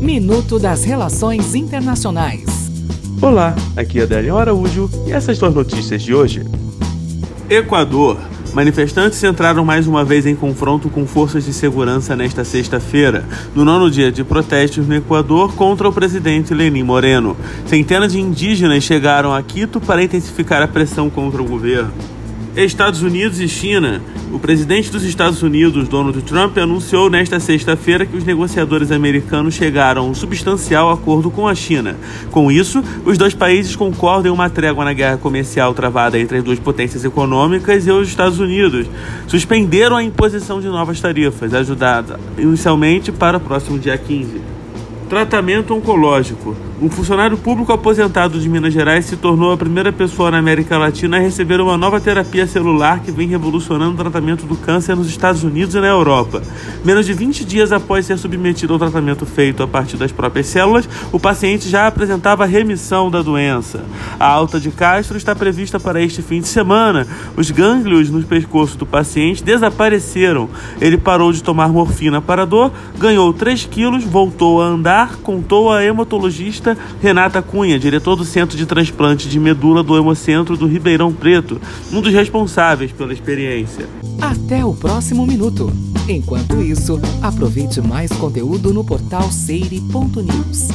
Minuto das Relações Internacionais. Olá, aqui é Adélio Araújo e essas são as notícias de hoje. Equador. Manifestantes entraram mais uma vez em confronto com forças de segurança nesta sexta-feira, no nono dia de protestos no Equador contra o presidente Lenin Moreno. Centenas de indígenas chegaram a Quito para intensificar a pressão contra o governo. Estados Unidos e China. O presidente dos Estados Unidos, Donald Trump, anunciou nesta sexta-feira que os negociadores americanos chegaram a um substancial acordo com a China. Com isso, os dois países concordam em uma trégua na guerra comercial travada entre as duas potências econômicas e os Estados Unidos. Suspenderam a imposição de novas tarifas, ajudada inicialmente para o próximo dia 15. Tratamento oncológico. Um funcionário público aposentado de Minas Gerais se tornou a primeira pessoa na América Latina a receber uma nova terapia celular que vem revolucionando o tratamento do câncer nos Estados Unidos e na Europa. Menos de 20 dias após ser submetido ao tratamento feito a partir das próprias células, o paciente já apresentava remissão da doença. A alta de Castro está prevista para este fim de semana. Os gânglios no pescoço do paciente desapareceram. Ele parou de tomar morfina para dor, ganhou 3 quilos, voltou a andar, contou a hematologista Renata Cunha, diretor do Centro de Transplante de Medula do Hemocentro do Ribeirão Preto, um dos responsáveis pela experiência. Até o próximo minuto. Enquanto isso, aproveite mais conteúdo no portal seire.news.